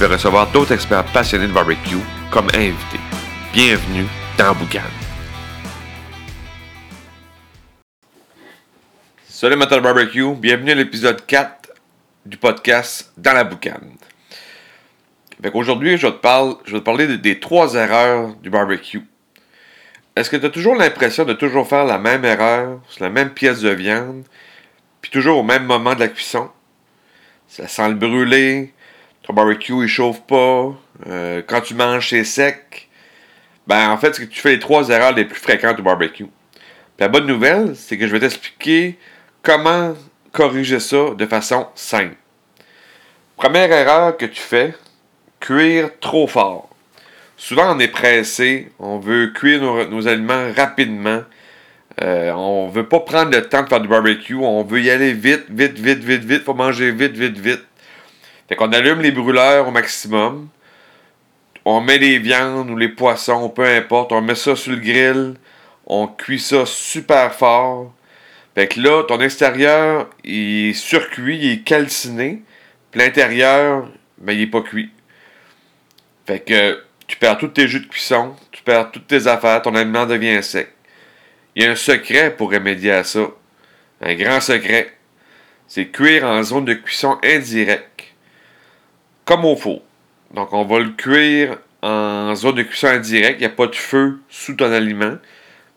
vais recevoir d'autres experts passionnés de barbecue comme invités. Bienvenue dans Boucan. Salut de barbecue, bienvenue à l'épisode 4 du podcast Dans la Boucane. Aujourd'hui, je, vais te parler, je vais te parler des trois erreurs du barbecue. Est-ce que tu as toujours l'impression de toujours faire la même erreur sur la même pièce de viande, puis toujours au même moment de la cuisson? Ça sent le brûler, ton barbecue il chauffe pas, euh, quand tu manges c'est sec. Ben en fait, c'est que tu fais les trois erreurs les plus fréquentes au barbecue. La bonne nouvelle, c'est que je vais t'expliquer comment corriger ça de façon simple. Première erreur que tu fais, cuire trop fort. Souvent, on est pressé, on veut cuire nos, aliments rapidement. Euh, on veut pas prendre le temps de faire du barbecue. On veut y aller vite, vite, vite, vite, vite. Faut manger vite, vite, vite. Fait qu'on allume les brûleurs au maximum. On met les viandes ou les poissons, peu importe. On met ça sur le grill. On cuit ça super fort. Fait que là, ton extérieur, il est surcuit, il est calciné. Puis l'intérieur, ben, il est pas cuit. Fait que tu perds tous tes jus de cuisson, tu perds toutes tes affaires, ton aliment devient sec. Il y a un secret pour remédier à ça. Un grand secret. C'est cuire en zone de cuisson indirecte. Comme au four. Donc, on va le cuire en zone de cuisson indirecte. Il n'y a pas de feu sous ton aliment.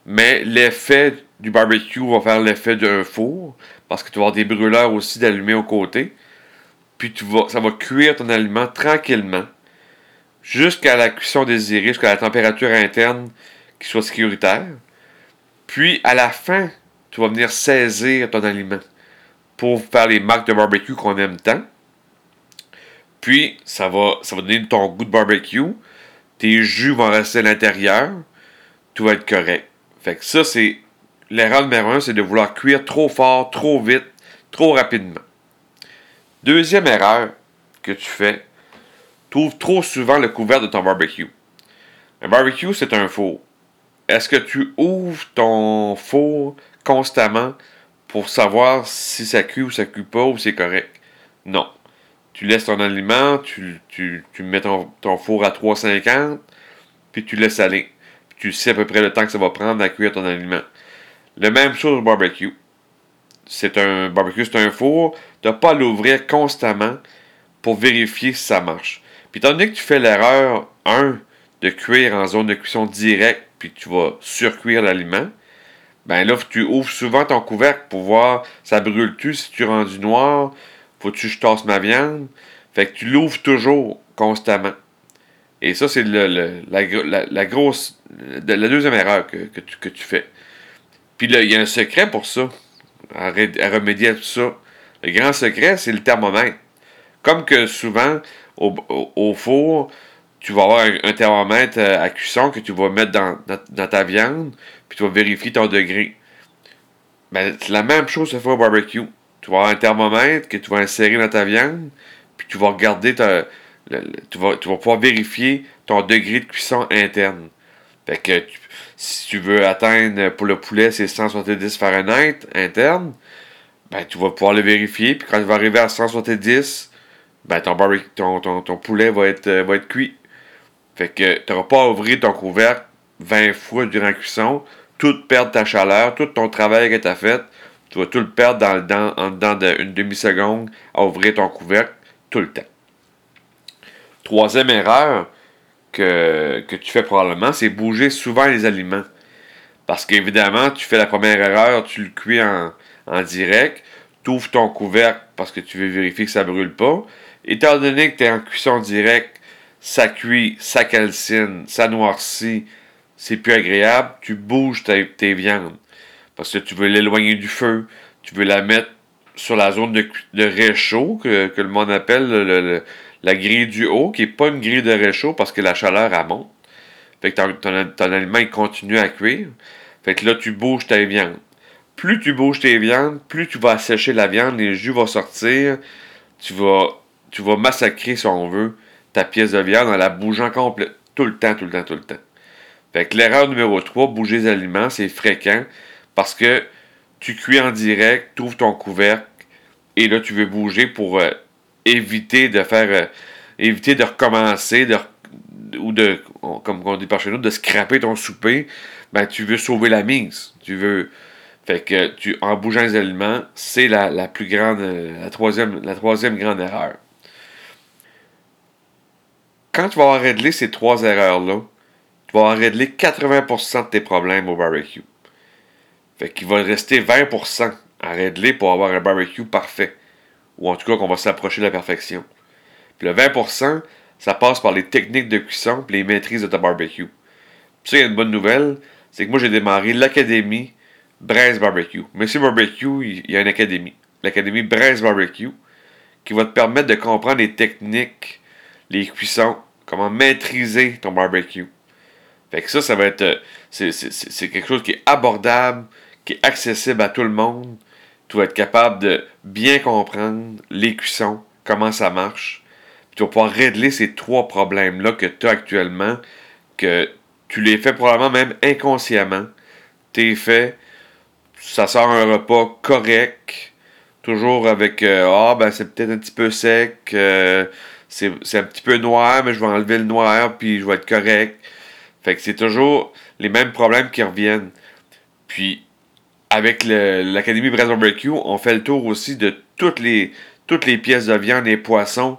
Mais l'effet du barbecue va faire l'effet d'un four. Parce que tu vas avoir des brûleurs aussi d'allumer au côté. Puis tu vas, ça va cuire ton aliment tranquillement. Jusqu'à la cuisson désirée, jusqu'à la température interne qui soit sécuritaire. Puis à la fin, tu vas venir saisir ton aliment pour faire les marques de barbecue qu'on aime tant. Puis ça va, ça va donner ton goût de barbecue. Tes jus vont rester à l'intérieur. Tout va être correct. Fait que ça, c'est l'erreur numéro un, c'est de vouloir cuire trop fort, trop vite, trop rapidement. Deuxième erreur que tu fais, tu ouvres trop souvent le couvert de ton barbecue. Un barbecue, c'est un four. Est-ce que tu ouvres ton four constamment pour savoir si ça cuit ou ça cuit pas ou c'est correct? Non. Tu laisses ton aliment, tu, tu, mets ton, four à 350, puis tu laisses aller. Puis tu sais à peu près le temps que ça va prendre à cuire ton aliment. La même chose au barbecue. C'est un barbecue, c'est un four. Tu n'as pas à l'ouvrir constamment pour vérifier si ça marche. Puis étant que tu fais l'erreur, 1, de cuire en zone de cuisson directe, puis tu vas surcuire l'aliment, ben là, tu ouvres souvent ton couvercle pour voir ça brûle-tu, si tu rends du noir, faut-tu que je tasse ma viande? Fait que tu l'ouvres toujours, constamment. Et ça, c'est le, la, grosse. la deuxième erreur que, tu, fais. Puis là, il y a un secret pour ça, à, remédier à tout ça. Le grand secret, c'est le thermomètre. Comme que souvent, au four, tu vas avoir un, thermomètre euh, à cuisson que tu vas mettre dans, ta viande, puis tu vas vérifier ton degré. Ben, c'est la même chose que fait au barbecue. Tu vas avoir un thermomètre que tu vas insérer dans ta viande, puis tu vas regarder tu, vas, tu vas pouvoir vérifier ton degré de cuisson interne. Fait que si tu veux atteindre pour le poulet, c'est 170 Fahrenheit interne, ben tu vas pouvoir le vérifier, puis quand tu vas arriver à 170, ben ton, ton, ton, poulet va être, euh, va cuit. Fait que tu n'auras pas à ouvrir ton couvercle 20 fois durant la cuisson, tout perdre ta chaleur, tout ton travail que tu as fait, tu vas tout le perdre dans, en dedans d'une demi-seconde à ouvrir ton couvercle tout le temps. Troisième erreur que, tu fais probablement, c'est bouger souvent les aliments. Parce qu'évidemment, tu fais la première erreur, tu le cuis en, en direct, tu ouvres ton couvercle parce que tu veux vérifier que ça ne brûle pas. Étant donné que tu es en cuisson directe, ça cuit, ça calcine, ça noircit, c'est plus agréable, tu bouges tes, viandes. Parce que tu veux l'éloigner du feu, tu veux la mettre sur la zone de, réchaud, que, le monde appelle la grille du haut, qui n'est pas une grille de réchaud parce que la chaleur, elle monte. Fait que ton, ton, aliment, il continue à cuire. Fait que là, tu bouges ta viande. Plus tu bouges tes viandes, plus tu vas assécher la viande, les jus vont sortir. Tu vas, tu vas massacrer, si on veut, ta pièce de viande en la bougeant complète. Tout le temps, tout le temps, tout le temps. Fait que l'erreur numéro 3, bouger les aliments, c'est fréquent parce que tu cuis en direct, tu ouvres ton couvercle et là, tu veux bouger pour euh, éviter de faire. Euh, éviter de recommencer, de, ou de, comme on dit par chez nous, de scraper ton souper. Ben, tu veux sauver la mise. Tu veux. Fait que tu, en bougeant les aliments, c'est la, la, plus grande, euh, la troisième, la troisième grande erreur. Quand tu vas avoir réglé ces trois erreurs-là, tu vas avoir réglé 80% de tes problèmes au barbecue. Fait qu'il va rester 20% à régler pour avoir un barbecue parfait. Ou en tout cas qu'on va s'approcher de la perfection. Puis le 20%, ça passe par les techniques de cuisson et les maîtrises de ta barbecue. Puis ça, il y a une bonne nouvelle, c'est que moi j'ai démarré l'académie Braise Barbecue. Monsieur Barbecue, il y a une académie. L'académie Braise Barbecue, qui va te permettre de comprendre les techniques, les cuissons, comment maîtriser ton barbecue. Fait que ça, ça va être. C'est quelque chose qui est abordable, qui est accessible à tout le monde. Tu vas être capable de bien comprendre les cuissons, comment ça marche. Puis tu vas pouvoir régler ces trois problèmes-là que tu as actuellement, que tu les fais probablement même inconsciemment. T'es fait, ça sort un repas correct, toujours avec euh, Ah, ben c'est peut-être un petit peu sec, euh, c'est un petit peu noir, mais je vais enlever le noir, puis je vais être correct. Fait que c'est toujours les mêmes problèmes qui reviennent. Puis avec l'Académie Brass Barbecue, on fait le tour aussi de toutes les, pièces de viande et poissons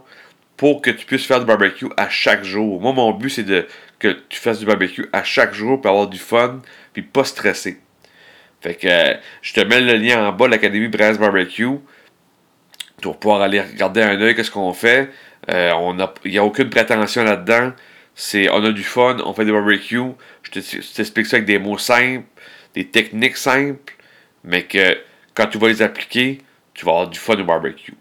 pour que tu puisses faire du barbecue à chaque jour. Moi, mon but, c'est de que tu fasses du barbecue à chaque jour pour avoir du fun, puis pas stresser. Fait que je te mets le lien en bas de l'Académie Brass Barbecue. Vas pouvoir aller regarder un œil qu'est-ce qu'on fait. Euh, il n'y a aucune prétention là-dedans. C'est on a du fun, on fait des barbecues. Je t'explique ça avec des mots simples, des techniques simples mais que quand tu vas les appliquer, tu vas avoir du fun au barbecue.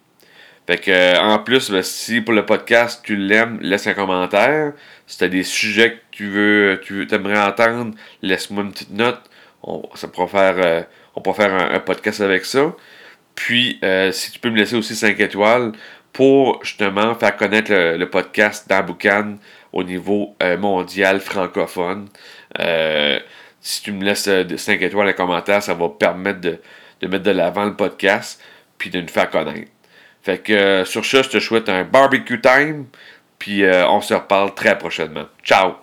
Fait que, euh, en plus, si pour le podcast tu l'aimes, laisse un commentaire. Si tu as des sujets que tu veux, tu aimerais entendre, laisse-moi une petite note. On, ça faire, euh, on pourra faire un, podcast avec ça. Puis, euh, si tu peux me laisser aussi 5 étoiles pour justement faire connaître le, podcast dans au niveau mondial francophone si tu me laisses euh, 5 étoiles en commentaire, ça va permettre de, de mettre de l'avant le podcast, puis de nous faire connaître. Fait que euh, sur ce, je te souhaite un barbecue time, puis euh, on se reparle très prochainement. Ciao!